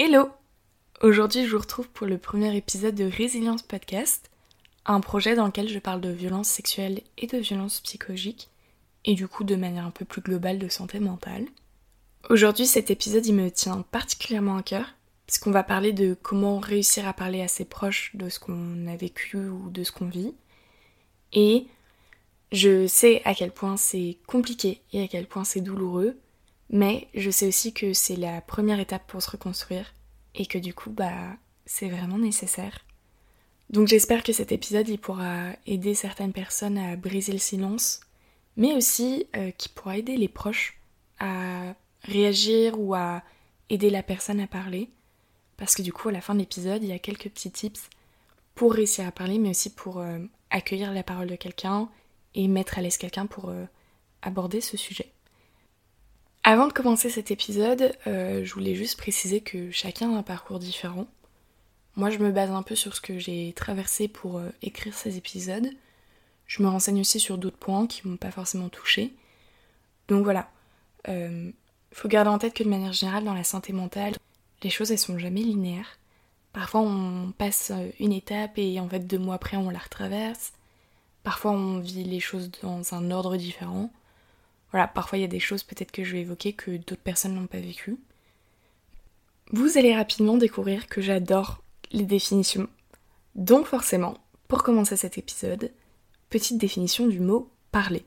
Hello Aujourd'hui, je vous retrouve pour le premier épisode de Résilience Podcast, un projet dans lequel je parle de violences sexuelles et de violences psychologiques, et du coup de manière un peu plus globale de santé mentale. Aujourd'hui, cet épisode, il me tient particulièrement à cœur, puisqu'on va parler de comment réussir à parler à ses proches de ce qu'on a vécu ou de ce qu'on vit. Et je sais à quel point c'est compliqué et à quel point c'est douloureux, mais je sais aussi que c'est la première étape pour se reconstruire et que du coup, bah, c'est vraiment nécessaire. Donc j'espère que cet épisode, il pourra aider certaines personnes à briser le silence, mais aussi euh, qu'il pourra aider les proches à réagir ou à aider la personne à parler. Parce que du coup, à la fin de l'épisode, il y a quelques petits tips pour réussir à parler, mais aussi pour euh, accueillir la parole de quelqu'un et mettre à l'aise quelqu'un pour euh, aborder ce sujet. Avant de commencer cet épisode, euh, je voulais juste préciser que chacun a un parcours différent. Moi, je me base un peu sur ce que j'ai traversé pour euh, écrire ces épisodes. Je me renseigne aussi sur d'autres points qui m'ont pas forcément touché. Donc voilà. Il euh, faut garder en tête que de manière générale, dans la santé mentale, les choses elles sont jamais linéaires. Parfois, on passe une étape et en fait deux mois après, on la retraverse. Parfois, on vit les choses dans un ordre différent. Voilà, parfois il y a des choses peut-être que je vais évoquer que d'autres personnes n'ont pas vécues. Vous allez rapidement découvrir que j'adore les définitions. Donc forcément, pour commencer cet épisode, petite définition du mot parler.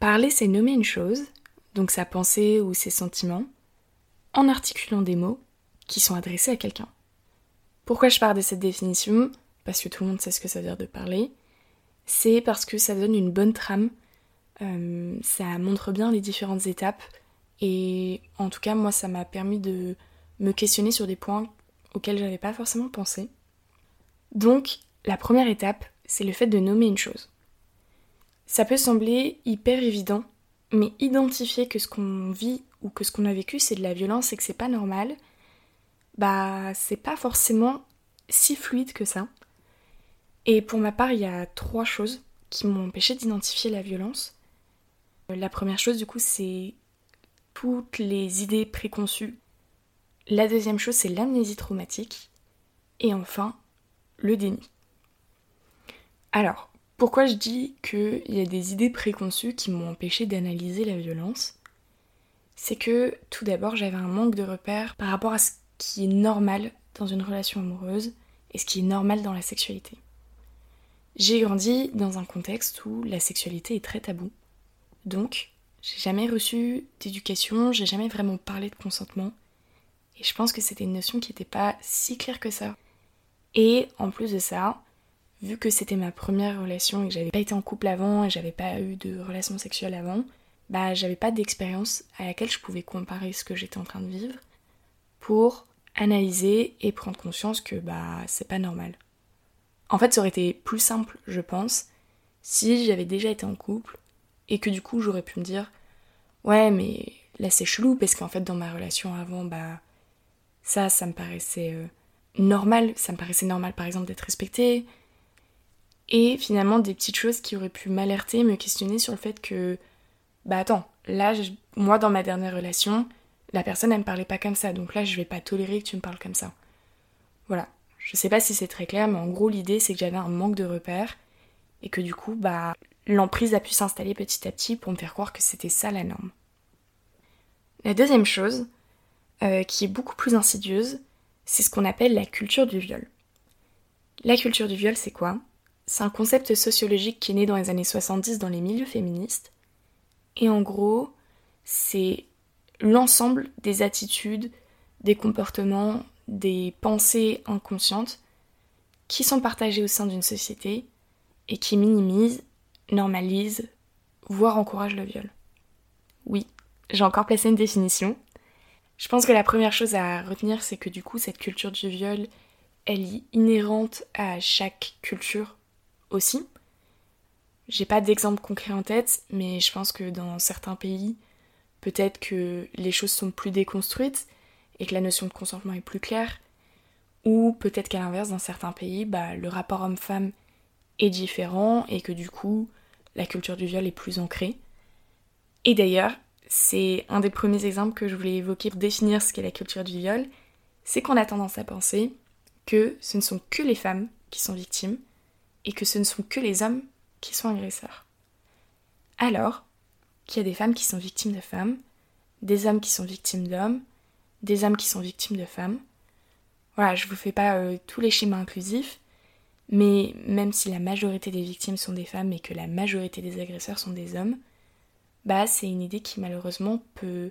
Parler, c'est nommer une chose, donc sa pensée ou ses sentiments, en articulant des mots qui sont adressés à quelqu'un. Pourquoi je parle de cette définition? Parce que tout le monde sait ce que ça veut dire de parler. C'est parce que ça donne une bonne trame euh, ça montre bien les différentes étapes et en tout cas moi ça m'a permis de me questionner sur des points auxquels j'avais pas forcément pensé. Donc la première étape, c'est le fait de nommer une chose. Ça peut sembler hyper évident, mais identifier que ce qu'on vit ou que ce qu'on a vécu c'est de la violence et que c'est pas normal, bah c'est pas forcément si fluide que ça. Et pour ma part, il y a trois choses qui m'ont empêché d'identifier la violence. La première chose, du coup, c'est toutes les idées préconçues. La deuxième chose, c'est l'amnésie traumatique. Et enfin, le déni. Alors, pourquoi je dis qu'il y a des idées préconçues qui m'ont empêché d'analyser la violence? C'est que tout d'abord, j'avais un manque de repères par rapport à ce qui est normal dans une relation amoureuse et ce qui est normal dans la sexualité. J'ai grandi dans un contexte où la sexualité est très taboue. Donc, j'ai jamais reçu d'éducation, j'ai jamais vraiment parlé de consentement. Et je pense que c'était une notion qui n'était pas si claire que ça. Et en plus de ça, vu que c'était ma première relation et que j'avais pas été en couple avant et j'avais pas eu de relation sexuelle avant, bah j'avais pas d'expérience à laquelle je pouvais comparer ce que j'étais en train de vivre pour analyser et prendre conscience que bah c'est pas normal. En fait, ça aurait été plus simple, je pense, si j'avais déjà été en couple et que du coup j'aurais pu me dire ouais mais là c'est chelou parce qu'en fait dans ma relation avant bah ça ça me paraissait euh, normal. Ça me paraissait normal par exemple d'être respecté et finalement des petites choses qui auraient pu m'alerter me questionner sur le fait que bah attends là moi dans ma dernière relation la personne elle me parlait pas comme ça. Donc là je vais pas tolérer que tu me parles comme ça. Voilà. Je sais pas si c'est très clair mais en gros l'idée c'est que j'avais un manque de repères et que du coup bah l'emprise a pu s'installer petit à petit pour me faire croire que c'était ça la norme. La deuxième chose, euh, qui est beaucoup plus insidieuse, c'est ce qu'on appelle la culture du viol. La culture du viol, c'est quoi? C'est un concept sociologique qui est né dans les années 70 dans les milieux féministes. Et en gros, c'est l'ensemble des attitudes, des comportements, des pensées inconscientes qui sont partagées au sein d'une société et qui minimisent normalise, voire encourage le viol. Oui, j'ai encore placé une définition. Je pense que la première chose à retenir, c'est que du coup, cette culture du viol, elle est inhérente à chaque culture aussi. J'ai pas d'exemple concret en tête, mais je pense que dans certains pays, peut-être que les choses sont plus déconstruites et que la notion de consentement est plus claire. Ou peut-être qu'à l'inverse, dans certains pays, bah, le rapport homme-femme est différent et que du coup, la culture du viol est plus ancrée. Et d'ailleurs, c'est un des premiers exemples que je voulais évoquer pour définir ce qu'est la culture du viol, c'est qu'on a tendance à penser que ce ne sont que les femmes qui sont victimes et que ce ne sont que les hommes qui sont agresseurs. Alors qu'il y a des femmes qui sont victimes de femmes, des hommes qui sont victimes d'hommes, des hommes qui sont victimes de femmes. Voilà, je vous fais pas euh, tous les schémas inclusifs, mais même si la majorité des victimes sont des femmes et que la majorité des agresseurs sont des hommes, bah c'est une idée qui malheureusement peut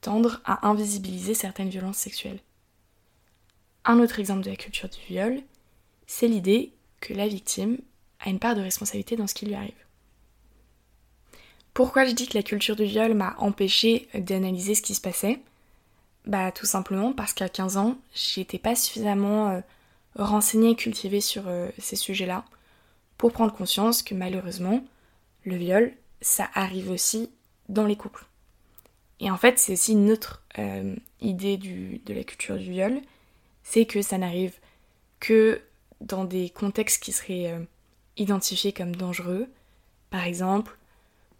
tendre à invisibiliser certaines violences sexuelles. Un autre exemple de la culture du viol, c'est l'idée que la victime a une part de responsabilité dans ce qui lui arrive. Pourquoi je dis que la culture du viol m'a empêché d'analyser ce qui se passait? Bah tout simplement parce qu'à 15 ans, j'étais pas suffisamment renseignée et cultivée sur euh, ces sujets-là pour prendre conscience que malheureusement, le viol, ça arrive aussi dans les couples. Et en fait, c'est aussi une autre euh, idée de la culture du viol, c'est que ça n'arrive que dans des contextes qui seraient euh, identifiés comme dangereux, par exemple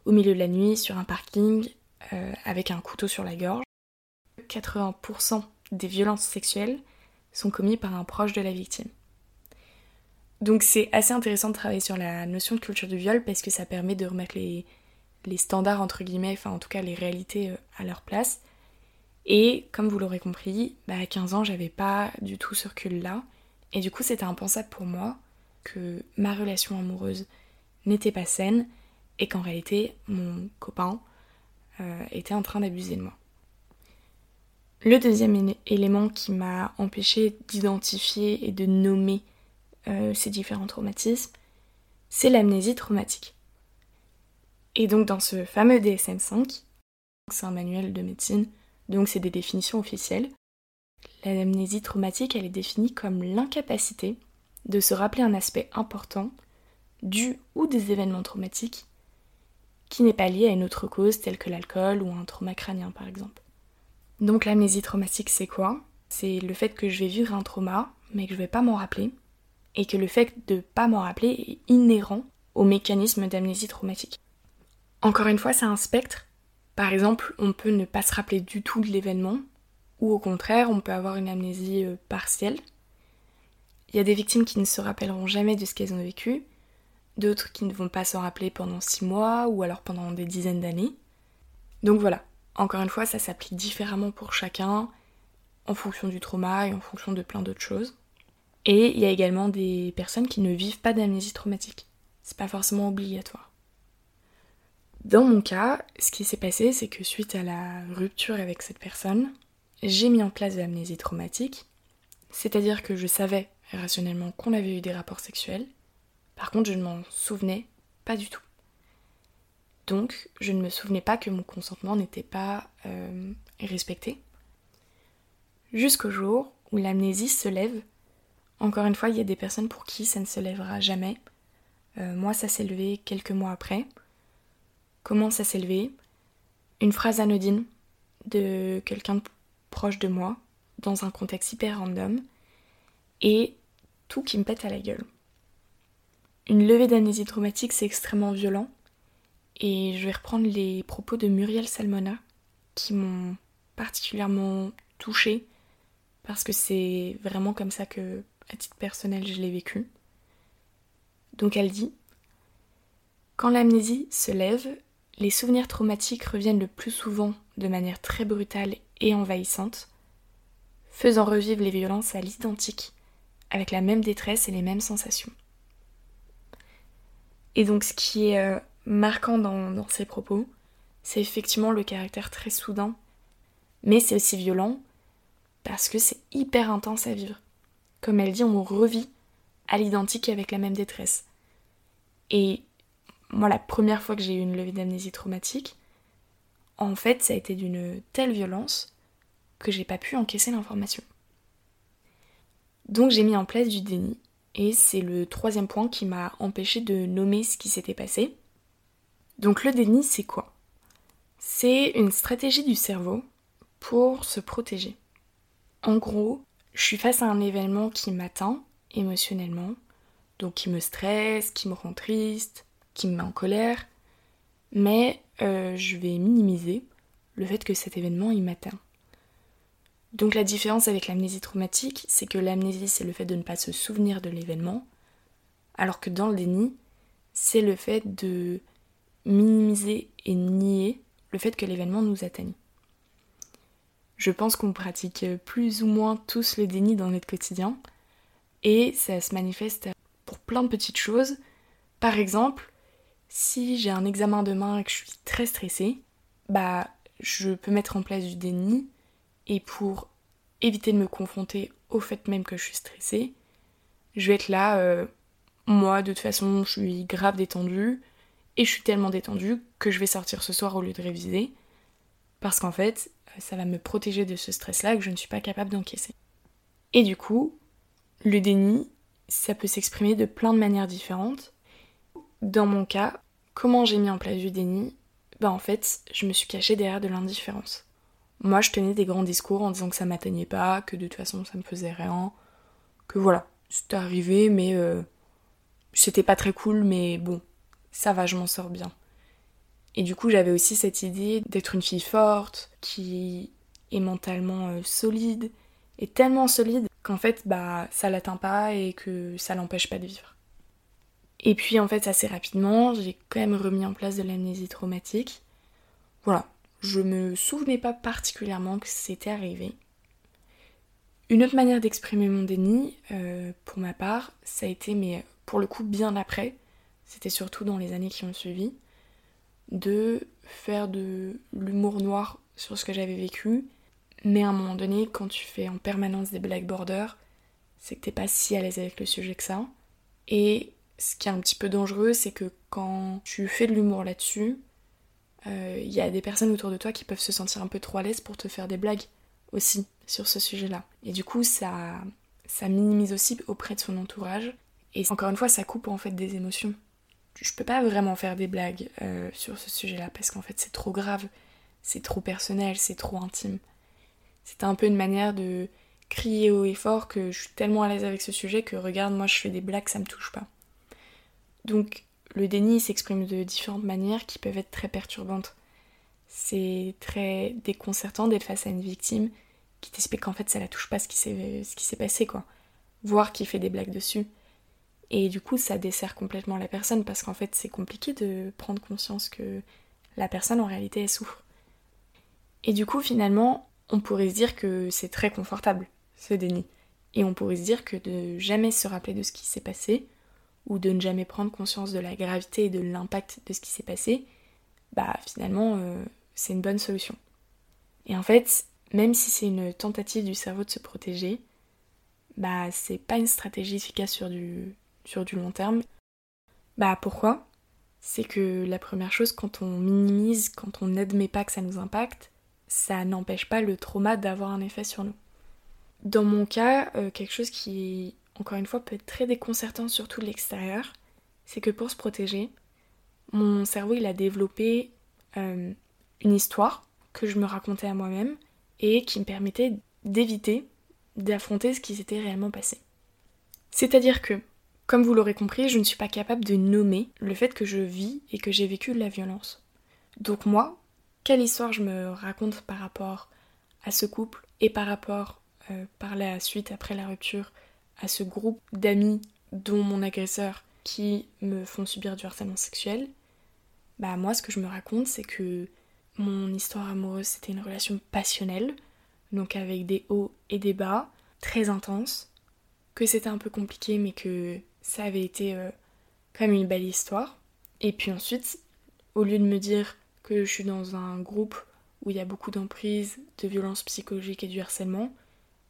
au milieu de la nuit sur un parking avec un couteau sur la gorge. 80% des violences sexuelles sont commises par un proche de la victime. Donc c'est assez intéressant de travailler sur la notion de culture du viol parce que ça permet de remettre les, les standards entre guillemets, enfin en tout cas les réalités euh, à leur place. Et comme vous l'aurez compris, bah, à 15 ans j'avais pas du tout ce recul là. Et du coup c'était impensable pour moi que ma relation amoureuse n'était pas saine et qu'en réalité mon copain euh, était en train d'abuser de moi. Le deuxième élément qui m'a empêché d'identifier et de nommer euh, ces différents traumatismes, c'est l'amnésie traumatique. Et donc dans ce fameux DSM5, c'est un manuel de médecine, donc c'est des définitions officielles, l'amnésie traumatique, elle est définie comme l'incapacité de se rappeler un aspect important du ou des événements traumatiques qui n'est pas lié à une autre cause telle que l'alcool ou un trauma crânien par exemple. Donc l'amnésie traumatique c'est quoi? C'est le fait que je vais vivre un trauma mais que je vais pas m'en rappeler et que le fait de pas m'en rappeler est inhérent au mécanisme d'amnésie traumatique. Encore une fois, c'est un spectre. Par exemple, on peut ne pas se rappeler du tout de l'événement, ou au contraire, on peut avoir une amnésie euh, partielle. Il y a des victimes qui ne se rappelleront jamais de ce qu'elles ont vécu, d'autres qui ne vont pas s'en rappeler pendant six mois ou alors pendant des dizaines d'années. Donc voilà, encore une fois, ça s'applique différemment pour chacun, en fonction du trauma et en fonction de plein d'autres choses. Et il y a également des personnes qui ne vivent pas d'amnésie traumatique. C'est pas forcément obligatoire. Dans mon cas, ce qui s'est passé, c'est que suite à la rupture avec cette personne, j'ai mis en place de l'amnésie traumatique, c'est-à-dire que je savais rationnellement qu'on avait eu des rapports sexuels, par contre je ne m'en souvenais pas du tout. Donc je ne me souvenais pas que mon consentement n'était pas euh, respecté. Jusqu'au jour où l'amnésie se lève. Encore une fois, il y a des personnes pour qui ça ne se lèvera jamais. Euh, moi, ça s'est levé quelques mois après commence à s'élever, une phrase anodine de quelqu'un proche de moi, dans un contexte hyper random, et tout qui me pète à la gueule. Une levée d'amnésie traumatique, c'est extrêmement violent, et je vais reprendre les propos de Muriel Salmona, qui m'ont particulièrement touchée, parce que c'est vraiment comme ça que, à titre personnel, je l'ai vécu. Donc elle dit Quand l'amnésie se lève, les souvenirs traumatiques reviennent le plus souvent de manière très brutale et envahissante, faisant revivre les violences à l'identique, avec la même détresse et les mêmes sensations. Et donc ce qui est euh, marquant dans, ces propos, c'est effectivement le caractère très soudain, mais c'est aussi violent parce que c'est hyper intense à vivre. Comme elle dit, on revit à l'identique avec la même détresse. Et moi, la première fois que j'ai eu une levée d'amnésie traumatique, en fait, ça a été d'une telle violence que j'ai pas pu encaisser l'information. Donc j'ai mis en place du déni, et c'est le troisième point qui m'a empêché de nommer ce qui s'était passé. Donc le déni, c'est quoi? C'est une stratégie du cerveau pour se protéger. En gros, je suis face à un événement qui m'atteint émotionnellement, donc qui me stresse, qui me rend triste, qui me met en colère, mais euh, je vais minimiser le fait que cet événement il m'atteint. Donc la différence avec l'amnésie traumatique, c'est que l'amnésie, c'est le fait de ne pas se souvenir de l'événement, alors que dans le déni, c'est le fait de minimiser et nier le fait que l'événement nous atteigne. Je pense qu'on pratique plus ou moins tous le déni dans notre quotidien, et ça se manifeste pour plein de petites choses. Par exemple, si j'ai un examen demain et que je suis très stressée, bah je peux mettre en place du déni et pour éviter de me confronter au fait même que je suis stressée, je vais être là, euh, moi de toute façon je suis grave détendue et je suis tellement détendue que je vais sortir ce soir au lieu de réviser parce qu'en fait ça va me protéger de ce stress-là que je ne suis pas capable d'encaisser. Et du coup, le déni, ça peut s'exprimer de plein de manières différentes. Dans mon cas, comment j'ai mis en place du déni Bah en fait, je me suis cachée derrière de l'indifférence. Moi, je tenais des grands discours en disant que ça m'atteignait pas, que de toute façon ça me faisait rien, que voilà, c'était arrivé, mais euh, c'était pas très cool, mais bon, ça va, je m'en sors bien. Et du coup, j'avais aussi cette idée d'être une fille forte, qui est mentalement euh, solide, et tellement solide qu'en fait, bah, ça l'atteint pas et que ça l'empêche pas de vivre. Et puis, en fait, assez rapidement, j'ai quand même remis en place de l'amnésie traumatique. Voilà, je me souvenais pas particulièrement que c'était arrivé. Une autre manière d'exprimer mon déni, euh, pour ma part, ça a été, mais pour le coup, bien après, c'était surtout dans les années qui ont suivi, de faire de l'humour noir sur ce que j'avais vécu. Mais à un moment donné, quand tu fais en permanence des black borders, c'est que t'es pas si à l'aise avec le sujet que ça. Et ce qui est un petit peu dangereux, c'est que quand tu fais de l'humour là-dessus, il euh, y a des personnes autour de toi qui peuvent se sentir un peu trop à l'aise pour te faire des blagues aussi sur ce sujet-là. Et du coup, ça, ça minimise aussi auprès de son entourage. Et encore une fois, ça coupe en fait des émotions je peux pas vraiment faire des blagues euh, sur ce sujet-là parce qu'en fait c'est trop grave, c'est trop personnel, c'est trop intime. C'était un peu une manière de crier haut et fort que je suis tellement à l'aise avec ce sujet que regarde, moi je fais des blagues, ça me touche pas. Donc le déni s'exprime de différentes manières qui peuvent être très perturbantes. C'est très déconcertant d'être face à une victime qui t'explique qu'en fait ça la touche pas ce qui s'est passé quoi. Voir qui fait des blagues dessus. Et du coup, ça dessert complètement la personne parce qu'en fait, c'est compliqué de prendre conscience que la personne en réalité elle souffre. Et du coup, finalement, on pourrait se dire que c'est très confortable, ce déni. Et on pourrait se dire que de jamais se rappeler de ce qui s'est passé, ou de ne jamais prendre conscience de la gravité et de l'impact de ce qui s'est passé, bah finalement, euh, c'est une bonne solution. Et en fait, même si c'est une tentative du cerveau de se protéger, bah c'est pas une stratégie efficace sur du sur du long terme. Bah pourquoi? C'est que la première chose, quand on minimise, quand on n'admet pas que ça nous impacte, ça n'empêche pas le trauma d'avoir un effet sur nous. Dans mon cas, euh, quelque chose qui, encore une fois, peut être très déconcertant, surtout de l'extérieur, c'est que pour se protéger, mon cerveau il a développé euh, une histoire que je me racontais à moi-même et qui me permettait d'éviter d'affronter ce qui s'était réellement passé. C'est-à-dire que comme vous l'aurez compris, je ne suis pas capable de nommer le fait que je vis et que j'ai vécu la violence. Donc moi, quelle histoire je me raconte par rapport à ce couple et par rapport euh, par la suite, après la rupture, à ce groupe d'amis dont mon agresseur qui me font subir du harcèlement sexuel, bah moi ce que je me raconte c'est que mon histoire amoureuse c'était une relation passionnelle, donc avec des hauts et des bas, très intenses, que c'était un peu compliqué mais que ça avait été euh, quand même une belle histoire. Et puis ensuite, au lieu de me dire que je suis dans un groupe où il y a beaucoup d'emprise, de violence psychologique et du harcèlement,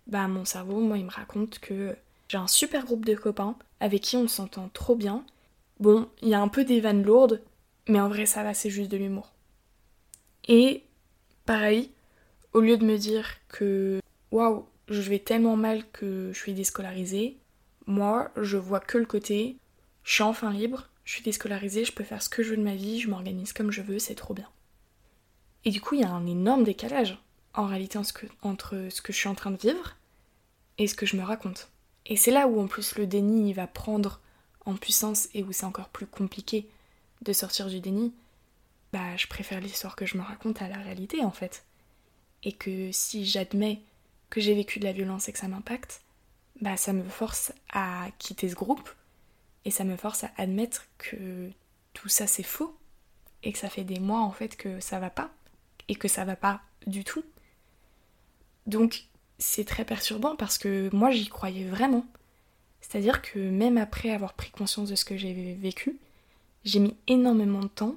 bah mon cerveau, moi, il me raconte que j'ai un super groupe de copains avec qui on s'entend trop bien. Bon, il y a un peu des vannes lourdes, mais en vrai, ça va, c'est juste de l'humour. Et pareil, au lieu de me dire que waouh, je vais tellement mal que je suis déscolarisée, moi, je vois que le côté, je suis enfin libre, je suis déscolarisée, je peux faire ce que je veux de ma vie, je m'organise comme je veux, c'est trop bien. Et du coup, il y a un énorme décalage en réalité entre ce que je suis en train de vivre et ce que je me raconte. Et c'est là où en plus le déni va prendre en puissance et où c'est encore plus compliqué de sortir du déni. Bah, je préfère l'histoire que je me raconte à la réalité en fait. Et que si j'admets que j'ai vécu de la violence et que ça m'impacte, bah ça me force à quitter ce groupe et ça me force à admettre que tout ça c'est faux et que ça fait des mois en fait que ça va pas et que ça va pas du tout. Donc c'est très perturbant parce que moi j'y croyais vraiment. C'est-à-dire que même après avoir pris conscience de ce que j'ai vécu, j'ai mis énormément de temps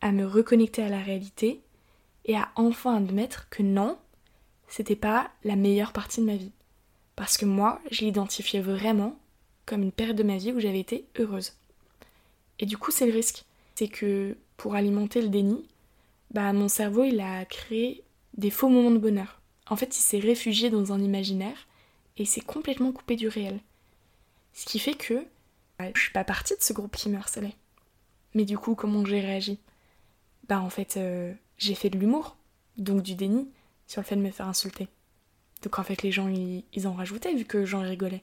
à me reconnecter à la réalité et à enfin admettre que non, c'était pas la meilleure partie de ma vie. Parce que moi, je l'identifiais vraiment comme une période de ma vie où j'avais été heureuse. Et du coup, c'est le risque. C'est que pour alimenter le déni, bah mon cerveau, il a créé des faux moments de bonheur. En fait, il s'est réfugié dans un imaginaire et s'est complètement coupé du réel. Ce qui fait que bah, je suis pas partie de ce groupe qui me harcelait. Mais du coup, comment j'ai réagi? Bah en fait, euh, j'ai fait de l'humour, donc du déni, sur le fait de me faire insulter. Donc en fait, les gens, ils, en rajoutaient vu que j'en rigolais.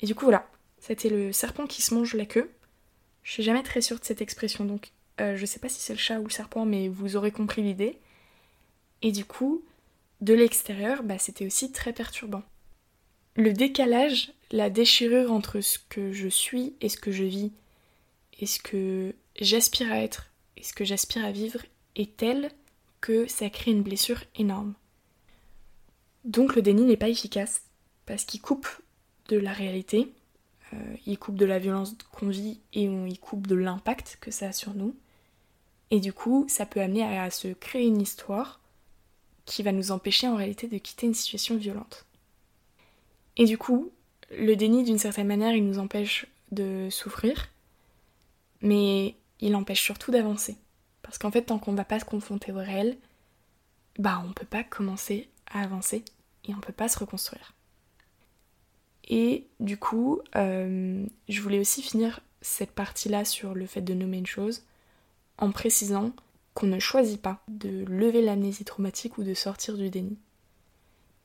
Et du coup, voilà, c'était le serpent qui se mange la queue. Je suis jamais très sûre de cette expression, donc euh, je sais pas si c'est le chat ou le serpent, mais vous aurez compris l'idée. Et du coup, de l'extérieur, bah, c'était aussi très perturbant. Le décalage, la déchirure entre ce que je suis et ce que je vis, et ce que j'aspire à être et ce que j'aspire à vivre est tel que ça crée une blessure énorme. Donc le déni n'est pas efficace parce qu'il coupe de la réalité, euh, il coupe de la violence qu'on vit et il coupe de l'impact que ça a sur nous. Et du coup, ça peut amener à, se créer une histoire qui va nous empêcher en réalité de quitter une situation violente. Et du coup, le déni, d'une certaine manière, il nous empêche de souffrir, mais il empêche surtout d'avancer. Parce qu'en fait, tant qu'on ne va pas se confronter au réel, bah on peut pas commencer à avancer et on peut pas se reconstruire. Et du coup, euh, je voulais aussi finir cette partie-là sur le fait de nommer une chose en précisant qu'on ne choisit pas de lever l'amnésie traumatique ou de sortir du déni.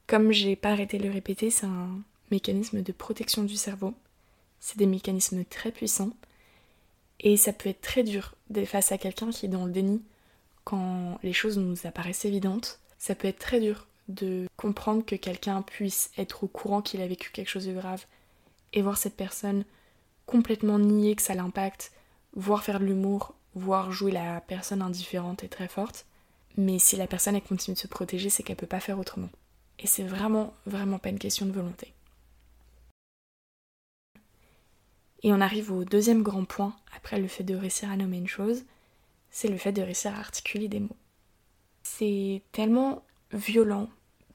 Comme j'ai pas arrêté de le répéter, c'est un mécanisme de protection du cerveau. C'est des mécanismes très puissants et ça peut être très dur face à quelqu'un qui est dans le déni quand les choses nous apparaissent évidentes. Ça peut être très dur de comprendre que quelqu'un puisse être au courant qu'il a vécu quelque chose de grave et voir cette personne complètement nier que ça l'impacte, voire faire de l'humour, voire jouer la personne indifférente et très forte. Mais si la personne continue de se protéger, c'est qu'elle peut pas faire autrement. Et c'est vraiment, vraiment pas une question de volonté. Et on arrive au deuxième grand point, après le fait de réussir à nommer une chose, c'est le fait de réussir à articuler des mots. C'est tellement violent,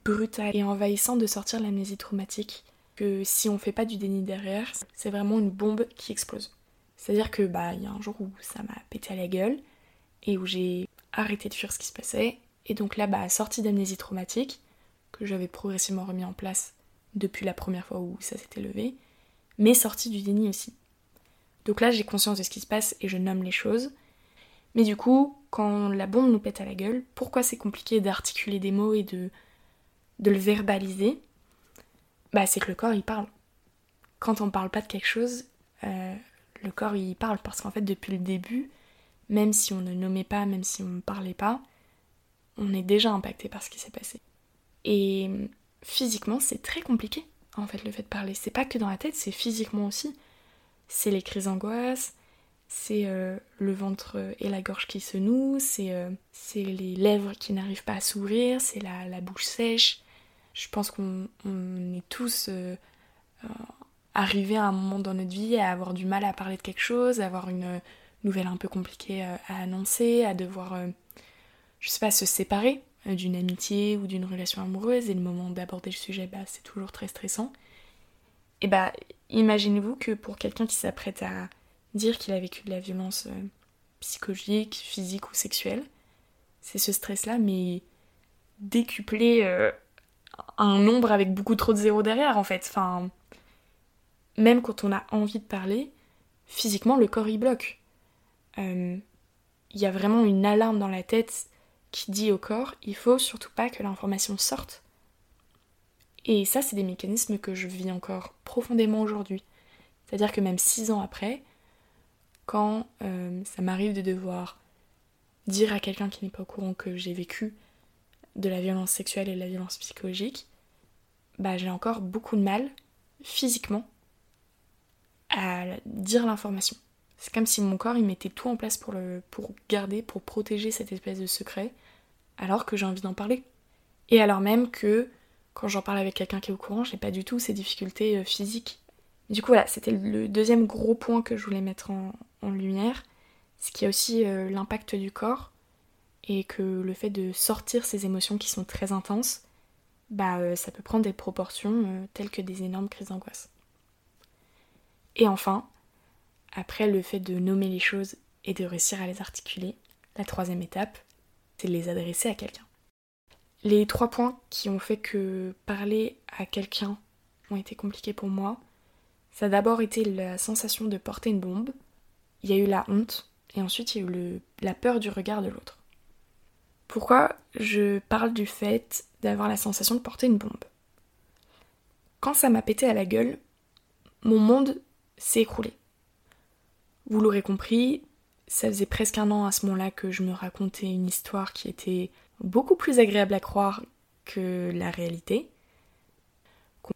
brutal et envahissant de sortir l'amnésie traumatique que si on fait pas du déni derrière, c'est vraiment une bombe qui explose. C'est-à-dire que bah il y a un jour où ça m'a pété à la gueule et où j'ai arrêté de fuir ce qui se passait et donc là bah sortie d'amnésie traumatique que j'avais progressivement remis en place depuis la première fois où ça s'était levé, mais sortie du déni aussi. Donc là j'ai conscience de ce qui se passe et je nomme les choses. Mais du coup, quand la bombe nous pète à la gueule, pourquoi c'est compliqué d'articuler des mots et de de le verbaliser, bah c'est que le corps il parle. Quand on parle pas de quelque chose, euh, le corps il parle parce qu'en fait depuis le début, même si on ne nommait pas, même si on ne parlait pas, on est déjà impacté par ce qui s'est passé. Et physiquement c'est très compliqué en fait le fait de parler. C'est pas que dans la tête, c'est physiquement aussi. C'est les crises d'angoisse, c'est euh, le ventre et la gorge qui se nouent, c'est euh, les lèvres qui n'arrivent pas à s'ouvrir, c'est la, la, bouche sèche, je pense qu'on est tous euh, arrivés à un moment dans notre vie à avoir du mal à parler de quelque chose, à avoir une nouvelle un peu compliquée à annoncer, à devoir, je sais pas, se séparer d'une amitié ou d'une relation amoureuse et le moment d'aborder le sujet, bah, c'est toujours très stressant. Et bah, imaginez-vous que pour quelqu'un qui s'apprête à dire qu'il a vécu de la violence psychologique, physique ou sexuelle, c'est ce stress-là, mais décuplé un nombre avec beaucoup trop de zéros derrière en fait. Enfin, même quand on a envie de parler, physiquement le corps y bloque. Euh, il y a vraiment une alarme dans la tête qui dit au corps il faut surtout pas que l'information sorte. Et ça, c'est des mécanismes que je vis encore profondément aujourd'hui. C'est-à-dire que même six ans après, quand euh, ça m'arrive de devoir dire à quelqu'un qui n'est pas au courant que j'ai vécu de la violence sexuelle et de la violence psychologique, bah, j'ai encore beaucoup de mal, physiquement, à dire l'information. C'est comme si mon corps il mettait tout en place pour, le, pour garder, pour protéger cette espèce de secret, alors que j'ai envie d'en parler. Et alors même que quand j'en parle avec quelqu'un qui est au courant, j'ai pas du tout ces difficultés euh, physiques. Du coup voilà, c'était le deuxième gros point que je voulais mettre en, lumière, ce qui a aussi euh, l'impact du corps et que le fait de sortir ces émotions qui sont très intenses, bah euh, ça peut prendre des proportions telles que des énormes crises d'angoisse. Et enfin, après le fait de nommer les choses et de réussir à les articuler, la troisième étape, c'est de les adresser à quelqu'un. Les trois points qui ont fait que parler à quelqu'un ont été compliqués pour moi, ça a d'abord été la sensation de porter une bombe, il y a eu la honte, et ensuite il y a eu la peur du regard de l'autre. Pourquoi je parle du fait d'avoir la sensation de porter une bombe? Quand ça m'a pété à la gueule, mon monde s'est écroulé. Vous l'aurez compris, ça faisait presque un an à ce moment-là que je me racontais une histoire qui était beaucoup plus agréable à croire que la réalité.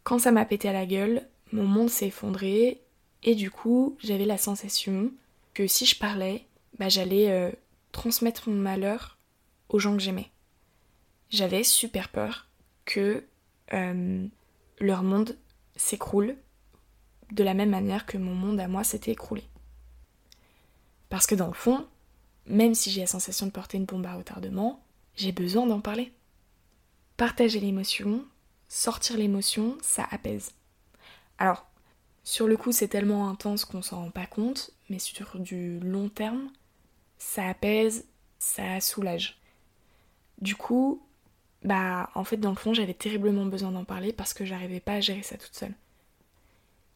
Quand ça m'a pété à la gueule, mon monde s'est effondré et du coup j'avais la sensation que si je parlais, bah, j'allais euh, transmettre mon malheur aux gens que j'aimais. J'avais super peur que euh, leur monde s'écroule de la même manière que mon monde à moi s'était écroulé. Parce que dans le fond, même si j'ai la sensation de porter une bombe à retardement, j'ai besoin d'en parler. Partager l'émotion, sortir l'émotion, ça apaise. Alors, sur le coup, c'est tellement intense qu'on s'en rend pas compte, mais sur du long terme, ça apaise, ça soulage. Du coup, bah, en fait, dans le fond, j'avais terriblement besoin d'en parler parce que j'arrivais pas à gérer ça toute seule.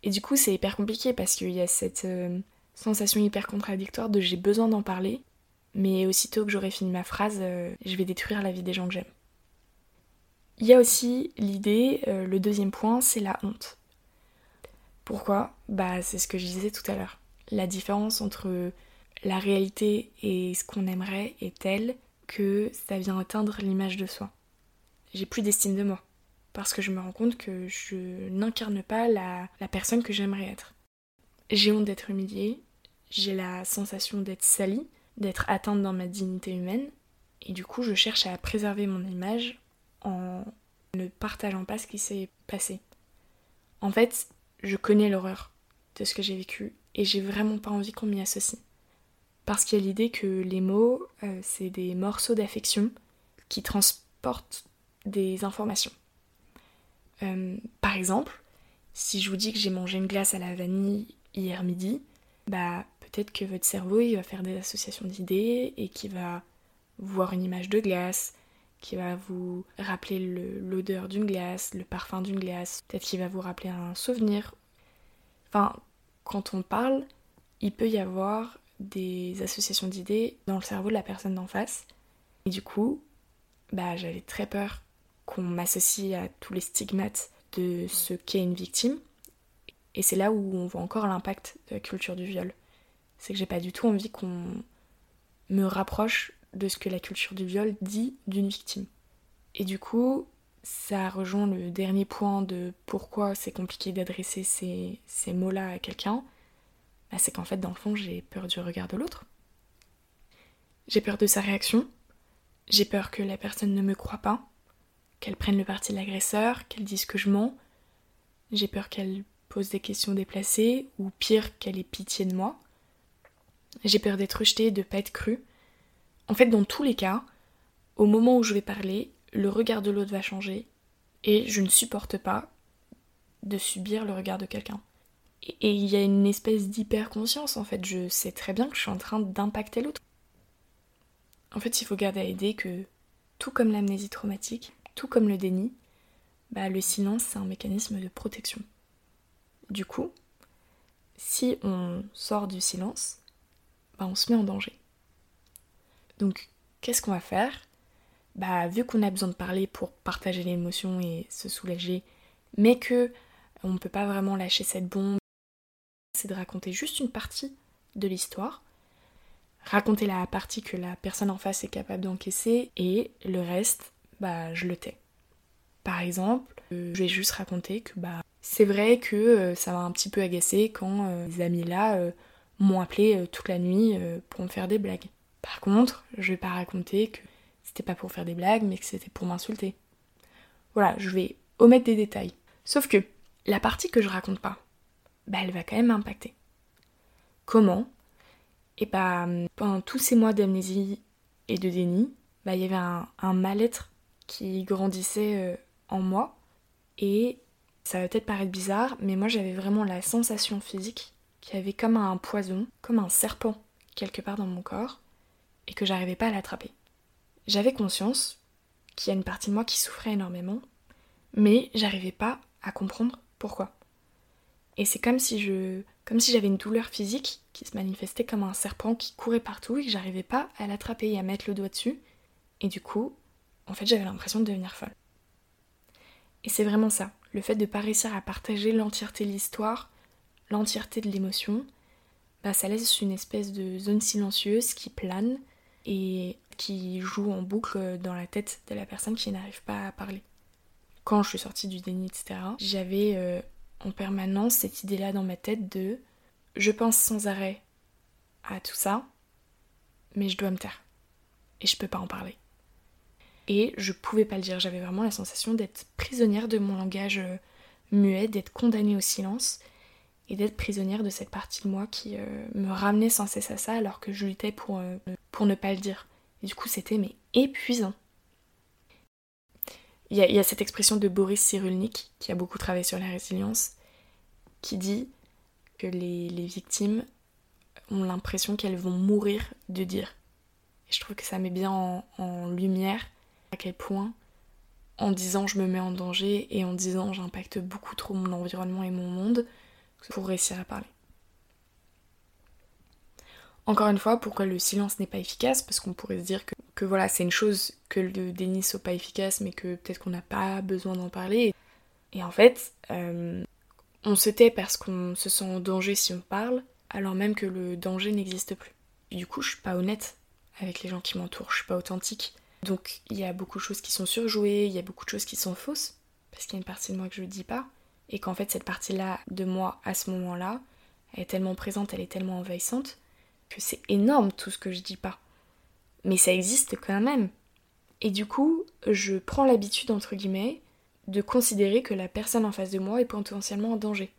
Et du coup, c'est hyper compliqué parce qu'il y a cette euh, sensation hyper contradictoire de j'ai besoin d'en parler, mais aussitôt que j'aurai fini ma phrase, euh, je vais détruire la vie des gens que j'aime. Il y a aussi l'idée, euh, le deuxième point, c'est la honte. Pourquoi Bah c'est ce que je disais tout à l'heure. La différence entre la réalité et ce qu'on aimerait est telle que ça vient atteindre l'image de soi. J'ai plus d'estime de moi parce que je me rends compte que je n'incarne pas la, la personne que j'aimerais être. J'ai honte d'être humiliée, j'ai la sensation d'être salie, d'être atteinte dans ma dignité humaine, et du coup je cherche à préserver mon image en ne partageant pas ce qui s'est passé. En fait, je connais l'horreur de ce que j'ai vécu, et j'ai vraiment pas envie qu'on m'y associe. Parce qu'il y a l'idée que les mots, euh, c'est des morceaux d'affection qui transportent des informations. Euh, par exemple, si je vous dis que j'ai mangé une glace à la vanille hier midi, bah peut-être que votre cerveau va faire des associations d'idées et qui va voir une image de glace, qui va vous rappeler l'odeur d'une glace, le parfum d'une glace, peut-être qu'il va vous rappeler un souvenir. Enfin, quand on parle, il peut y avoir des associations d'idées dans le cerveau de la personne d'en face. Et du coup, bah j'avais très peur qu'on m'associe à tous les stigmates de ce qu'est une victime. Et c'est là où on voit encore l'impact de la culture du viol c'est que j'ai pas du tout envie qu'on me rapproche de ce que la culture du viol dit d'une victime. Et du coup, ça rejoint le dernier point de pourquoi c'est compliqué d'adresser ces, mots-là à quelqu'un. Bah, c'est qu'en fait, dans le fond, j'ai peur du regard de l'autre. J'ai peur de sa réaction. J'ai peur que la personne ne me croie pas, qu'elle prenne le parti de l'agresseur, qu'elle dise que je mens. J'ai peur qu'elle pose des questions déplacées, ou pire, qu'elle ait pitié de moi. J'ai peur d'être rejetée, de pas être crue. En fait, dans tous les cas, au moment où je vais parler, le regard de l'autre va changer et je ne supporte pas de subir le regard de quelqu'un. Et il y a une espèce d'hyper-conscience en fait, je sais très bien que je suis en train d'impacter l'autre. En fait, il faut garder à l'idée que, tout comme l'amnésie traumatique, tout comme le déni, bah, le silence c'est un mécanisme de protection. Du coup, si on sort du silence, bah, on se met en danger. Donc, qu'est-ce qu'on va faire? Bah, vu qu'on a besoin de parler pour partager l'émotion et se soulager, mais que on ne peut pas vraiment lâcher cette bombe, c'est de raconter juste une partie de l'histoire, raconter la partie que la personne en face est capable d'encaisser, et le reste, bah, je le tais. Par exemple, euh, je vais juste raconter que bah c'est vrai que euh, ça m'a un petit peu agacé quand euh, les amis là m'ont appelé toute la nuit pour me faire des blagues. Par contre, je vais pas raconter que c'était pas pour faire des blagues, mais que c'était pour m'insulter. Voilà, je vais omettre des détails. Sauf que la partie que je raconte pas, bah elle va quand même impacter. Comment? Et bah pendant tous ces mois d'amnésie et de déni, bah il y avait un, un mal-être qui grandissait en moi. Et ça va peut-être paraître bizarre, mais moi j'avais vraiment la sensation physique qu'il y avait comme un poison, comme un serpent quelque part dans mon corps, et que j'arrivais pas à l'attraper. J'avais conscience qu'il y a une partie de moi qui souffrait énormément, mais j'arrivais pas à comprendre pourquoi. Et c'est comme si je comme si j'avais une douleur physique qui se manifestait comme un serpent qui courait partout et que j'arrivais pas à l'attraper et à mettre le doigt dessus. Et du coup, en fait, j'avais l'impression de devenir folle. Et c'est vraiment ça, le fait de pas réussir à partager l'entièreté de l'histoire, l'entièreté de l'émotion, bah ça laisse une espèce de zone silencieuse qui plane et qui joue en boucle dans la tête de la personne qui n'arrive pas à parler. Quand je suis sortie du déni, etc., j'avais euh, en permanence cette idée-là dans ma tête de je pense sans arrêt à tout ça, mais je dois me taire. Et je peux pas en parler. Et je pouvais pas le dire, j'avais vraiment la sensation d'être prisonnière de mon langage euh, muet, d'être condamnée au silence et d'être prisonnière de cette partie de moi qui euh, me ramenait sans cesse à ça alors que je luttais pour, pour ne pas le dire. Et du coup, c'était mais épuisant. Il y, a, cette expression de Boris Cyrulnik, qui a beaucoup travaillé sur la résilience, qui dit que les, victimes ont l'impression qu'elles vont mourir de dire. Et je trouve que ça met bien en lumière à quel point en disant je me mets en danger et en disant j'impacte beaucoup trop mon environnement et mon monde pour réussir à parler. Encore une fois, pourquoi le silence n'est pas efficace? Parce qu'on pourrait se dire que, voilà, c'est une chose que le déni soit pas efficace, mais que peut-être qu'on n'a pas besoin d'en parler. Et en fait, euh, on se tait parce qu'on se sent en danger si on parle, alors même que le danger n'existe plus. du coup, je suis pas honnête avec les gens qui m'entourent, je suis pas authentique. Donc il y a beaucoup de choses qui sont surjouées, il y a beaucoup de choses qui sont fausses, parce qu'il y a une partie de moi que je ne dis pas, et qu'en fait cette partie-là de moi à ce moment-là, elle est tellement présente, elle est tellement envahissante, c'est énorme tout ce que je dis pas. Mais ça existe quand même. Et du coup, je prends l'habitude, entre guillemets, de considérer que la personne en face de moi est potentiellement en danger.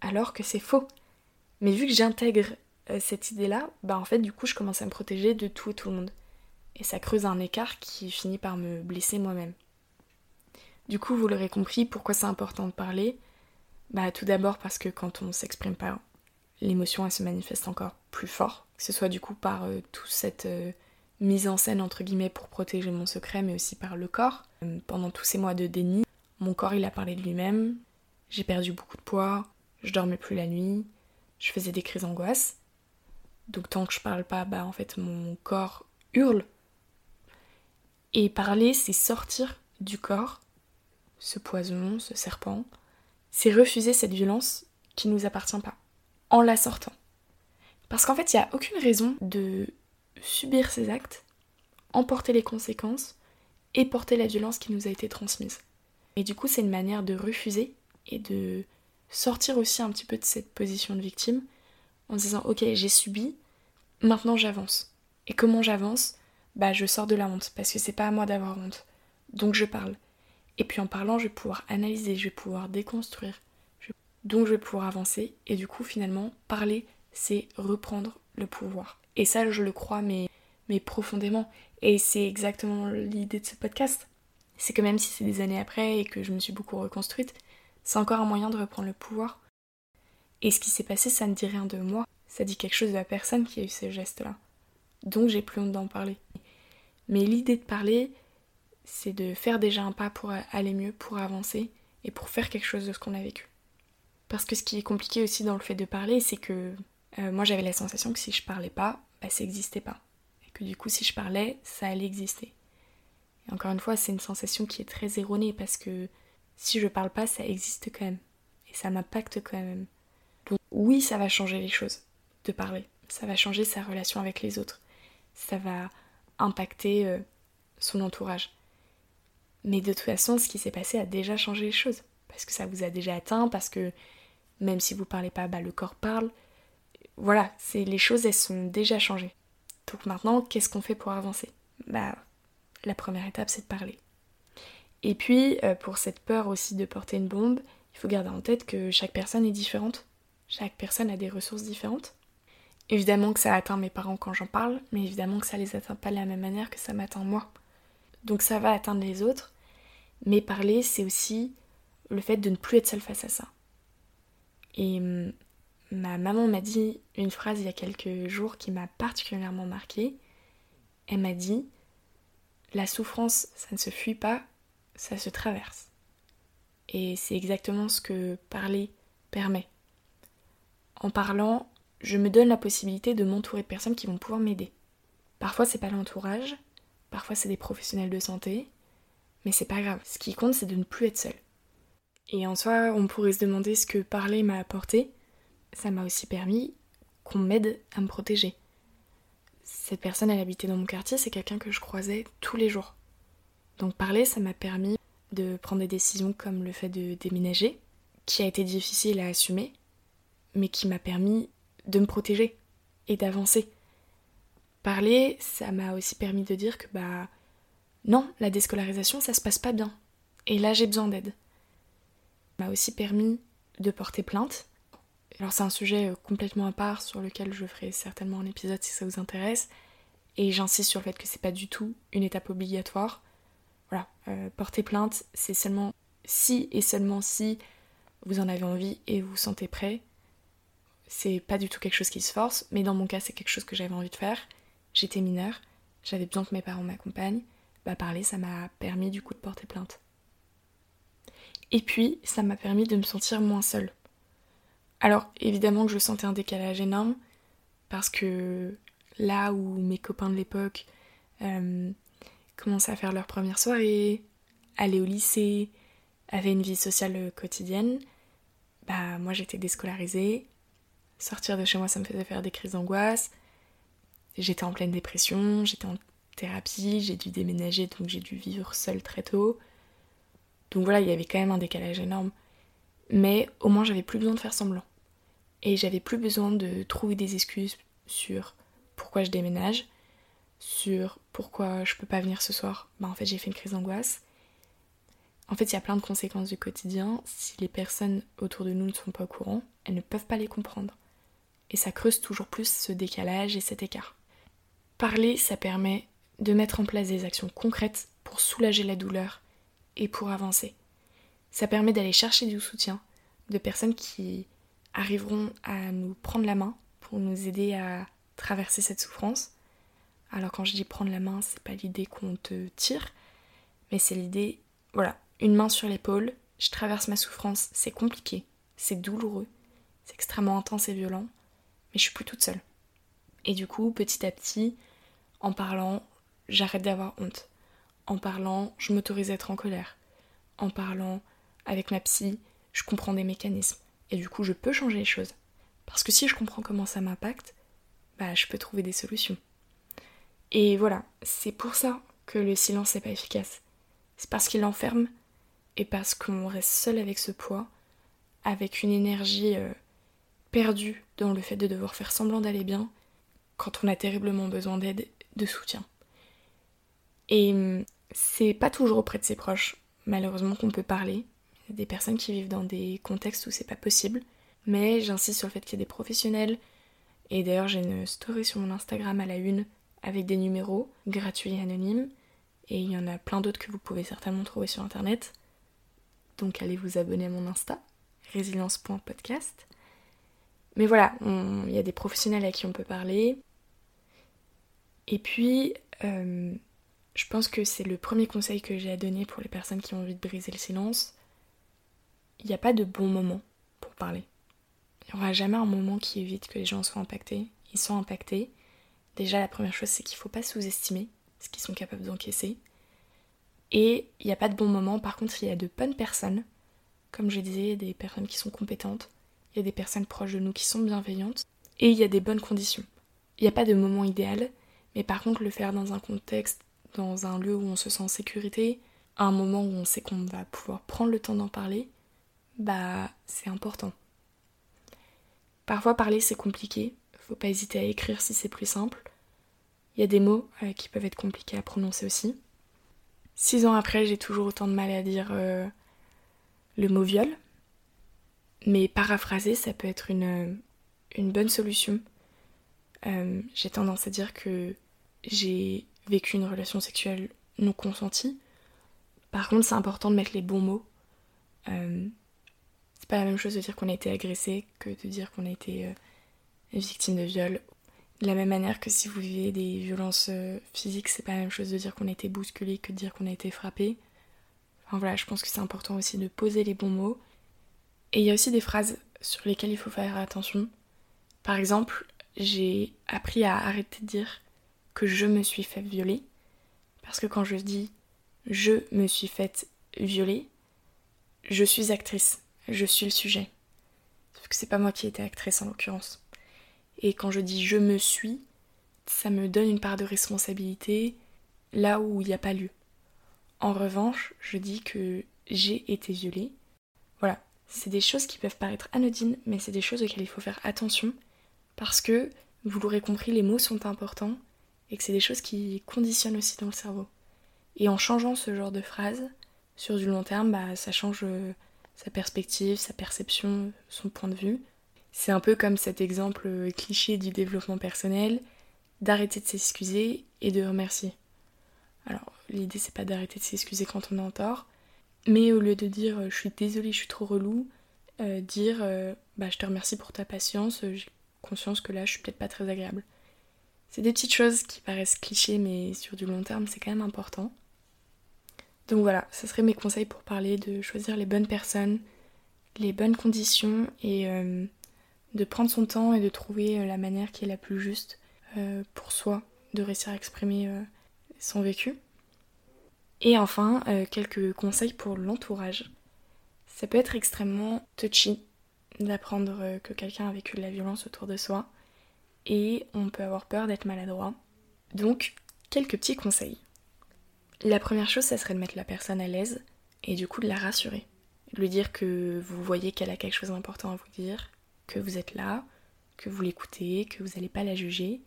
Alors que c'est faux. Mais vu que j'intègre euh, cette idée-là, bah en fait, du coup, je commence à me protéger de tout et tout le monde et ça creuse un écart qui finit par me blesser moi-même. Du coup, vous l'aurez compris, pourquoi c'est important de parler? Bah tout d'abord parce que quand on s'exprime pas, l'émotion elle se manifeste encore plus fort, que ce soit du coup par euh, toute cette euh, mise en scène entre guillemets pour protéger mon secret, mais aussi par le corps. Euh, pendant tous ces mois de déni, mon corps il a parlé de lui-même, j'ai perdu beaucoup de poids, je dormais plus la nuit, je faisais des crises d'angoisse. Donc tant que je parle pas, bah en fait mon corps hurle et parler, c'est sortir du corps ce poison, ce serpent. C'est refuser cette violence qui nous appartient pas, en la sortant. Parce qu'en fait, il n'y a aucune raison de subir ces actes, emporter les conséquences et porter la violence qui nous a été transmise. Et du coup, c'est une manière de refuser et de sortir aussi un petit peu de cette position de victime en disant ok j'ai subi, maintenant j'avance. Et comment j'avance? Bah je sors de la honte parce que c'est pas à moi d'avoir honte. Donc je parle. Et puis en parlant, je vais pouvoir analyser, je vais pouvoir déconstruire. Donc je vais pouvoir avancer et du coup finalement parler, c'est reprendre le pouvoir. Et ça je le crois mais mais profondément et c'est exactement l'idée de ce podcast. C'est que même si c'est des années après et que je me suis beaucoup reconstruite, c'est encore un moyen de reprendre le pouvoir. Et ce qui s'est passé, ça ne dit rien de moi, ça dit quelque chose de la personne qui a eu ces gestes-là. Donc j'ai plus honte d'en parler. Mais l'idée de parler, c'est de faire déjà un pas pour aller mieux, pour avancer et pour faire quelque chose de ce qu'on a vécu. Parce que ce qui est compliqué aussi dans le fait de parler, c'est que euh, moi j'avais la sensation que si je parlais pas, bah, ça n'existait pas. Et que du coup, si je parlais, ça allait exister. Et encore une fois, c'est une sensation qui est très erronée parce que si je parle pas, ça existe quand même. Et ça m'impacte quand même. Donc oui, ça va changer les choses de parler. Ça va changer sa relation avec les autres. Ça va impacter euh, son entourage. Mais de toute façon, ce qui s'est passé a déjà changé les choses. Parce que ça vous a déjà atteint, parce que même si vous parlez pas, bah, le corps parle. Voilà, c'est les choses, elles sont déjà changées. Donc maintenant, qu'est-ce qu'on fait pour avancer? Bah, la première étape, c'est de parler. Et puis, euh, pour cette peur aussi de porter une bombe, il faut garder en tête que chaque personne est différente. Chaque personne a des ressources différentes. Évidemment que ça atteint mes parents quand j'en parle, mais évidemment que ça les atteint pas de la même manière que ça m'atteint moi. Donc ça va atteindre les autres, mais parler, c'est aussi le fait de ne plus être seule face à ça. Et ma maman m'a dit une phrase il y a quelques jours qui m'a particulièrement marquée. Elle m'a dit La souffrance, ça ne se fuit pas, ça se traverse. Et c'est exactement ce que parler permet. En parlant, je me donne la possibilité de m'entourer de personnes qui vont pouvoir m'aider. Parfois, c'est pas l'entourage, parfois, c'est des professionnels de santé, mais c'est pas grave. Ce qui compte, c'est de ne plus être seul. Et en soi, on pourrait se demander ce que parler m'a apporté. Ça m'a aussi permis qu'on m'aide à me protéger. Cette personne, elle habitait dans mon quartier, c'est quelqu'un que je croisais tous les jours. Donc parler, ça m'a permis de prendre des décisions comme le fait de déménager, qui a été difficile à assumer, mais qui m'a permis de me protéger et d'avancer. Parler, ça m'a aussi permis de dire que bah non, la déscolarisation, ça se passe pas bien. Et là, j'ai besoin d'aide. M'a aussi permis de porter plainte. Alors c'est un sujet euh, complètement à part sur lequel je ferai certainement un épisode si ça vous intéresse. Et j'insiste sur le fait que c'est pas du tout une étape obligatoire. Euh, porter plainte, c'est seulement si et seulement si vous en avez envie et vous vous sentez prêt. C'est pas du tout quelque chose qui se force, mais dans mon cas, c'est quelque chose que j'avais envie de faire. J'étais mineure, j'avais besoin que mes parents m'accompagnent. Bah, parler, ça m'a permis du coup de porter plainte. Et puis, ça m'a permis de me sentir moins seule. Alors, évidemment que je sentais un décalage énorme, parce que là où mes copains de l'époque euh, commençaient à faire leur première soirée, aller au lycée, avaient une vie sociale quotidienne, bah moi j'étais déscolarisée. Sortir de chez moi, ça me faisait faire des crises d'angoisse. J'étais en pleine dépression, j'étais en thérapie, j'ai dû déménager, donc j'ai dû vivre seule très tôt. Donc voilà, il y avait quand même un décalage énorme. Mais au moins, j'avais plus besoin de faire semblant. Et j'avais plus besoin de trouver des excuses sur pourquoi je déménage, sur pourquoi je peux pas venir ce soir. Bah en fait, j'ai fait une crise d'angoisse. En fait, il y a plein de conséquences du quotidien. Si les personnes autour de nous ne sont pas au courant, elles ne peuvent pas les comprendre. Et ça creuse toujours plus ce décalage et cet écart. Parler, ça permet de mettre en place des actions concrètes pour soulager la douleur et pour avancer. Ça permet d'aller chercher du soutien de personnes qui arriveront à nous prendre la main pour nous aider à traverser cette souffrance. Alors quand je dis prendre la main, c'est pas l'idée qu'on te tire, mais c'est l'idée, voilà, une main sur l'épaule, je traverse ma souffrance, c'est compliqué, c'est douloureux, c'est extrêmement intense et violent, mais je suis plus toute seule. Et du coup, petit à petit, en parlant, j'arrête d'avoir honte. En parlant, je m'autorise à être en colère. En parlant avec ma psy, je comprends des mécanismes. Et du coup, je peux changer les choses. Parce que si je comprends comment ça m'impacte, bah, je peux trouver des solutions. Et voilà, c'est pour ça que le silence n'est pas efficace. C'est parce qu'il enferme et parce qu'on reste seul avec ce poids, avec une énergie euh, perdue dans le fait de devoir faire semblant d'aller bien quand on a terriblement besoin d'aide, de soutien. Et hum, c'est pas toujours auprès de ses proches, malheureusement, qu'on peut parler. Il y a des personnes qui vivent dans des contextes où c'est pas possible. Mais j'insiste sur le fait qu'il y a des professionnels. Et d'ailleurs, j'ai une story sur mon Instagram à la une avec des numéros gratuits et anonymes. Et il y en a plein d'autres que vous pouvez certainement trouver sur internet. Donc allez vous abonner à mon Insta, résilience.podcast. Mais voilà, il y a des professionnels à qui on peut parler. Et puis, euh, je pense que c'est le premier conseil que j'ai à donner pour les personnes qui ont envie de briser le silence. Il n'y a pas de bon moment pour parler. Il n'y aura jamais un moment qui évite que les gens soient impactés. Ils sont impactés. Déjà, la première chose, c'est qu'il ne faut pas sous-estimer ce qu'ils sont capables d'encaisser. Et il n'y a pas de bon moment. Par contre, il y a de bonnes personnes. Comme je disais, des personnes qui sont compétentes. Il y a des personnes proches de nous qui sont bienveillantes. Et il y a des bonnes conditions. Il n'y a pas de moment idéal. Mais par contre, le faire dans un contexte dans un lieu où on se sent en sécurité, à un moment où on sait qu'on va pouvoir prendre le temps d'en parler, bah c'est important. Parfois parler c'est compliqué, faut pas hésiter à écrire si c'est plus simple. Il y a des mots euh, qui peuvent être compliqués à prononcer aussi. Six ans après, j'ai toujours autant de mal à dire euh, le mot viol. Mais paraphraser, ça peut être une, une bonne solution. Euh, j'ai tendance à dire que j'ai vécu une relation sexuelle non consentie. Par contre, c'est important de mettre les bons mots. Euh, c'est pas la même chose de dire qu'on a été agressé que de dire qu'on a été victime de viol de la même manière que si vous vivez des violences euh, physiques, c'est pas la même chose de dire qu'on a été bousculé que de dire qu'on a été frappé. Enfin voilà, je pense que c'est important aussi de poser les bons mots. Et il y a aussi des phrases sur lesquelles il faut faire attention. Par exemple, j'ai appris à arrêter de dire que je me suis fait violer. Parce que quand je dis je me suis faite violer, je suis actrice, je suis le sujet. Sauf que c'est pas moi qui étais actrice en l'occurrence. Et quand je dis je me suis, ça me donne une part de responsabilité là où il n'y a pas lieu. En revanche, je dis que j'ai été violée. Voilà, c'est des choses qui peuvent paraître anodines, mais c'est des choses auxquelles il faut faire attention parce que, vous l'aurez compris, les mots sont importants et que c'est des choses qui conditionnent aussi dans le cerveau. Et en changeant ce genre de phrase, sur du long terme, bah, ça change euh, sa perspective, sa perception, son point de vue. C'est un peu comme cet exemple cliché du développement personnel, d'arrêter de s'excuser et de remercier. Alors, l'idée c'est pas d'arrêter de s'excuser quand on est en tort, mais au lieu de dire je suis désolée, je suis trop relou, euh, dire euh, bah je te remercie pour ta patience, j'ai conscience que là je suis peut-être pas très agréable. C'est des petites choses qui paraissent clichés, mais sur du long terme c'est quand même important. Donc voilà, ce seraient mes conseils pour parler de choisir les bonnes personnes, les bonnes conditions et euh, de prendre son temps et de trouver euh, la manière qui est la plus juste euh, pour soi, de réussir à exprimer son vécu. Et enfin, quelques conseils pour l'entourage. Ça peut être extrêmement touchy d'apprendre que quelqu'un a vécu de la violence autour de soi et on peut avoir peur d'être maladroit. Donc, quelques petits conseils. La première chose, ça serait de mettre la personne à l'aise et du coup de la rassurer. De lui dire que vous voyez qu'elle a quelque chose d'important à vous dire, que vous êtes là, que vous l'écoutez, que vous n'allez pas la juger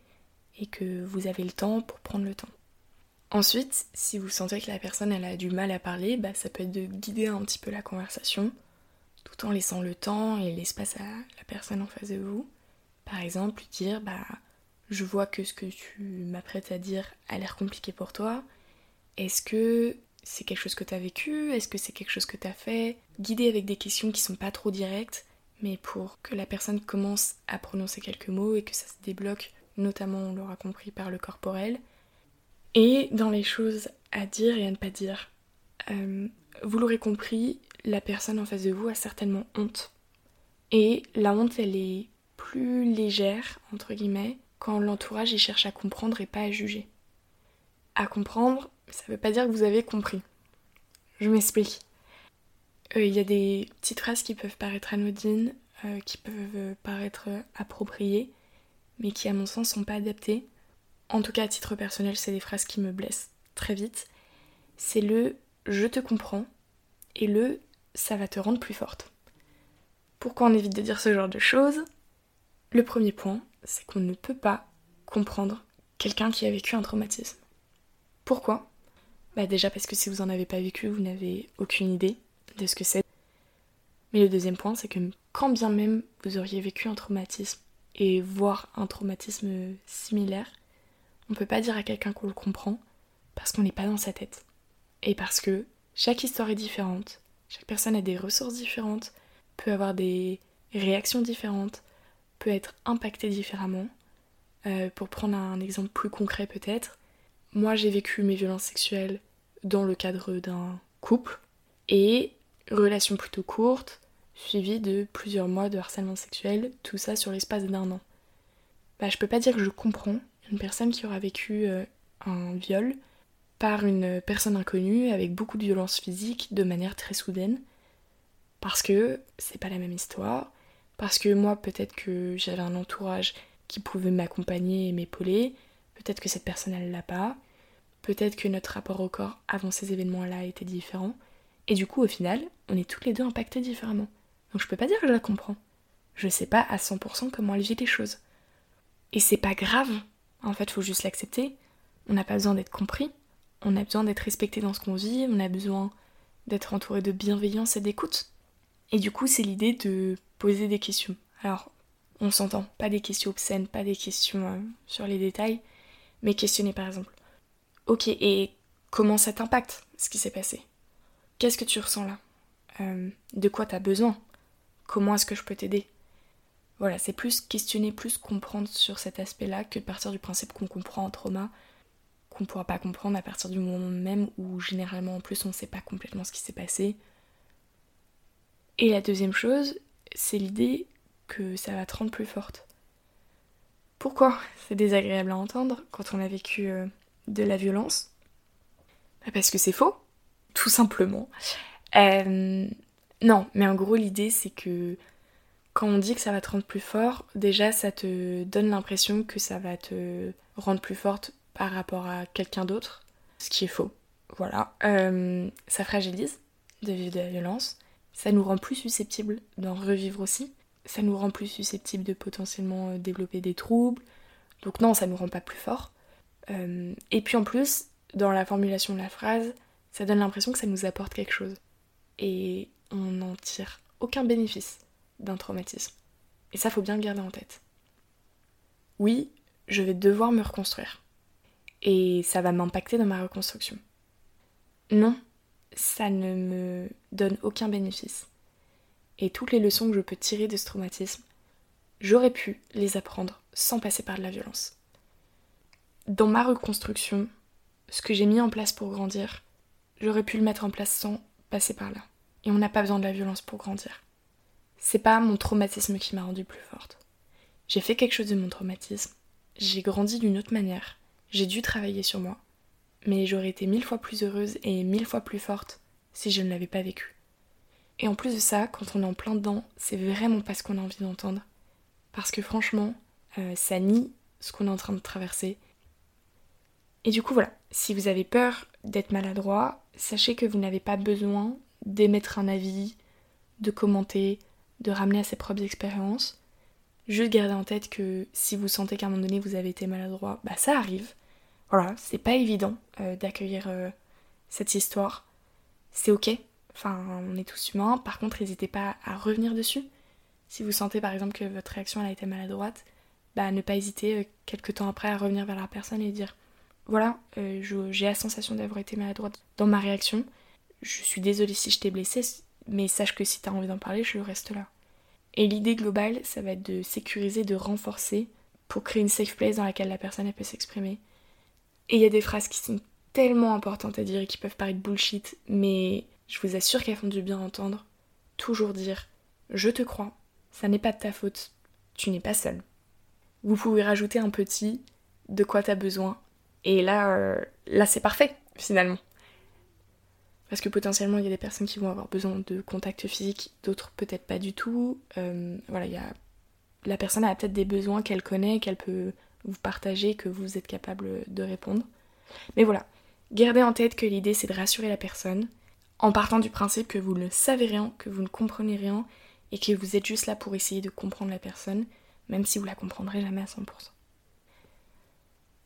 et que vous avez le temps pour prendre le temps. Ensuite, si vous sentez que la personne a du mal à parler, bah, ça peut être de guider un petit peu la conversation tout en laissant le temps et l'espace à la personne en face de vous. Par exemple, dire bah je vois que ce que tu m'apprêtes à dire a l'air compliqué pour toi. Est-ce que c'est quelque chose que tu as vécu? Est-ce que c'est quelque chose que tu as fait? Guider avec des questions qui sont pas trop directes mais pour que la personne commence à prononcer quelques mots et que ça se débloque, notamment on l'aura compris par le corporel. Et dans les choses à dire et à ne pas dire. Euh, vous l'aurez compris, la personne en face de vous a certainement honte. Et la honte, elle est plus légère, entre guillemets, quand l'entourage y cherche à comprendre et pas à juger. À comprendre, ça veut pas dire que vous avez compris. Je m'explique. Euh, il y a des petites phrases qui peuvent paraître anodines, euh, qui peuvent paraître appropriées, mais qui à mon sens sont pas adaptées. En tout cas à titre personnel, c'est des phrases qui me blessent très vite. C'est le je te comprends et le ça va te rendre plus forte. Pourquoi on évite de dire ce genre de choses? Le premier point, c'est qu'on ne peut pas comprendre quelqu'un qui a vécu un traumatisme. Pourquoi? Bah déjà parce que si vous en avez pas vécu, vous n'avez aucune idée de ce que c'est. Mais le deuxième point, c'est que quand bien même vous auriez vécu un traumatisme et voir un traumatisme similaire, on ne peut pas dire à quelqu'un qu'on le comprend parce qu'on n'est pas dans sa tête. Et parce que chaque histoire est différente, chaque personne a des ressources différentes, peut avoir des réactions différentes, peut être impactée différemment. Euh, pour prendre un exemple plus concret peut-être, moi j'ai vécu mes violences sexuelles dans le cadre d'un couple et relation plutôt courte, suivie de plusieurs mois de harcèlement sexuel, tout ça sur l'espace d'un an. Bah, je peux pas dire que je comprends une personne qui aura vécu euh, un viol par une personne inconnue avec beaucoup de violence physique de manière très soudaine. Parce que c'est pas la même histoire. Parce que moi, peut-être que j'avais un entourage qui pouvait m'accompagner et m'épauler. Peut-être que cette personne, elle l'a pas. peut-être que notre rapport au corps avant ces événements-là était différent. Et du coup, au final, on est toutes les deux impactées différemment. Donc je peux pas dire que je la comprends. Je sais pas à 100% comment elle vit les choses. Et c'est pas grave. En fait, faut juste l'accepter. On n'a pas besoin d'être compris. On a besoin d'être respecté dans ce qu'on vit. On a besoin d'être entouré de bienveillance et d'écoute. Et du coup, c'est l'idée de poser des questions. Alors, on s'entend, pas des questions obscènes, pas des questions euh, sur les détails, mais questionner par exemple. Ok, et comment ça t'impacte ce qui s'est passé? Qu'est-ce que tu ressens là? Euh, De quoi t'as besoin? Comment est-ce que je peux t'aider? Voilà, c'est plus questionner, plus comprendre sur cet aspect-là que de partir du principe qu'on comprend un trauma, qu'on ne pourra pas comprendre à partir du moment même où généralement en plus on ne sait pas complètement ce qui s'est passé. Et la deuxième chose, c'est l'idée que ça va te rendre plus forte. Pourquoi c'est désagréable à entendre quand on a vécu euh, de la violence? Bah, Parce que c'est faux, tout simplement. Euh, non, mais en gros l'idée c'est que quand on dit que ça va te rendre plus fort, déjà ça te donne l'impression que ça va te rendre plus forte par rapport à quelqu'un d'autre, ce qui est faux. Voilà. Euh, ça fragilise de vivre de la violence, ça nous rend plus susceptibles d'en revivre aussi, ça nous rend plus susceptibles de potentiellement euh, développer des troubles. Donc non, ça nous rend pas plus fort. Euh, et puis en plus, dans la formulation de la phrase, ça donne l'impression que ça nous apporte quelque chose. Et on n'en tire aucun bénéfice d'un traumatisme. Et ça, faut bien le garder en tête. Oui, je vais devoir me reconstruire. Et ça va m'impacter dans ma reconstruction. Non, ça ne me donne aucun bénéfice et toutes les leçons que je peux tirer de ce traumatisme, j'aurais pu les apprendre sans passer par de la violence. Dans ma reconstruction, ce que j'ai mis en place pour grandir, j'aurais pu le mettre en place sans passer par là. Et on n'a pas besoin de la violence pour grandir. C'est pas mon traumatisme qui m'a rendue plus forte. J'ai fait quelque chose de mon traumatisme, j'ai grandi d'une autre manière, j'ai dû travailler sur moi, mais j'aurais été mille fois plus heureuse et mille fois plus forte si je ne l'avais pas vécu. Et en plus de ça, quand on est en plein dedans, c'est vraiment pas ce qu'on a envie d'entendre. Parce que franchement, euh, ça nie ce qu'on est en train de traverser. Et du coup, voilà, si vous avez peur d'être maladroit, sachez que vous n'avez pas besoin d'émettre un avis, de commenter, de ramener à ses propres expériences. Juste gardez en tête que si vous sentez qu'à un moment donné vous avez été maladroit, bah ça arrive. Voilà, c'est pas évident euh, d'accueillir euh, cette histoire. C'est ok, Enfin, on est tous humains. Par contre, n'hésitez pas à revenir dessus. Si vous sentez par exemple que votre réaction a été maladroite, bah ne pas hésiter euh, quelques temps après à revenir vers la personne et dire voilà, j'ai la sensation d'avoir été maladroite dans ma réaction. Je suis désolée si je t'ai blessée, mais sache que si tu as envie d'en parler, je reste là. Et l'idée globale, ça va être de sécuriser, de renforcer pour créer une safe place dans laquelle la personne peut s'exprimer. Et il y a des phrases qui sont tellement importantes à dire et qui peuvent paraître bullshit, mais je vous assure qu'elles font du bien entendre. Toujours dire Je te crois, ça n'est pas de ta faute, tu n'es pas seul. Vous pouvez rajouter un petit de quoi t'as besoin. Et là, euh, là c'est parfait, finalement. Parce que potentiellement, il y a des personnes qui vont avoir besoin de contact physique, d'autres peut-être pas du tout. Euh, voilà, il y a... La personne a peut-être des besoins qu'elle connaît, qu'elle peut vous partager, que vous êtes capable de répondre. Mais voilà, gardez en tête que l'idée c'est de rassurer la personne, en partant du principe que vous ne savez rien, que vous ne comprenez rien, et que vous êtes juste là pour essayer de comprendre la personne, même si vous la comprendrez jamais à 100%.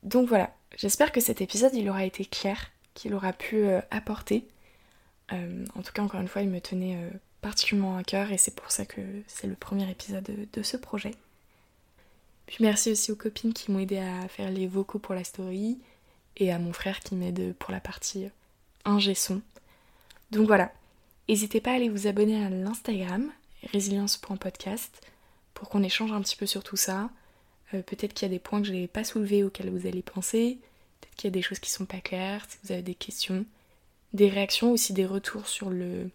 Donc voilà, j'espère que cet épisode il aura été clair, qu'il aura pu euh, apporter. Euh, en tout cas, encore une fois, il me tenait euh, particulièrement à cœur et c'est pour ça que c'est le premier épisode de, de, ce projet. Puis merci aussi aux copines qui m'ont aidé à faire les vocaux pour la story et à mon frère qui m'aide pour la partie ingé son. Donc voilà, n'hésitez pas à aller vous abonner à l'Instagram, résilience.podcast, pour qu'on échange un petit peu sur tout ça. Euh, peut-être qu'il y a des points que je n'ai pas soulevés auxquels vous allez penser, peut-être qu'il y a des choses qui sont pas claires, si vous avez des questions, des réactions, aussi des retours sur le,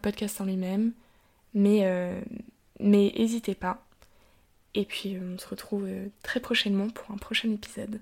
podcast en lui-même. Mais, euh, mais n'hésitez pas. Et puis on se retrouve euh, très prochainement pour un prochain épisode.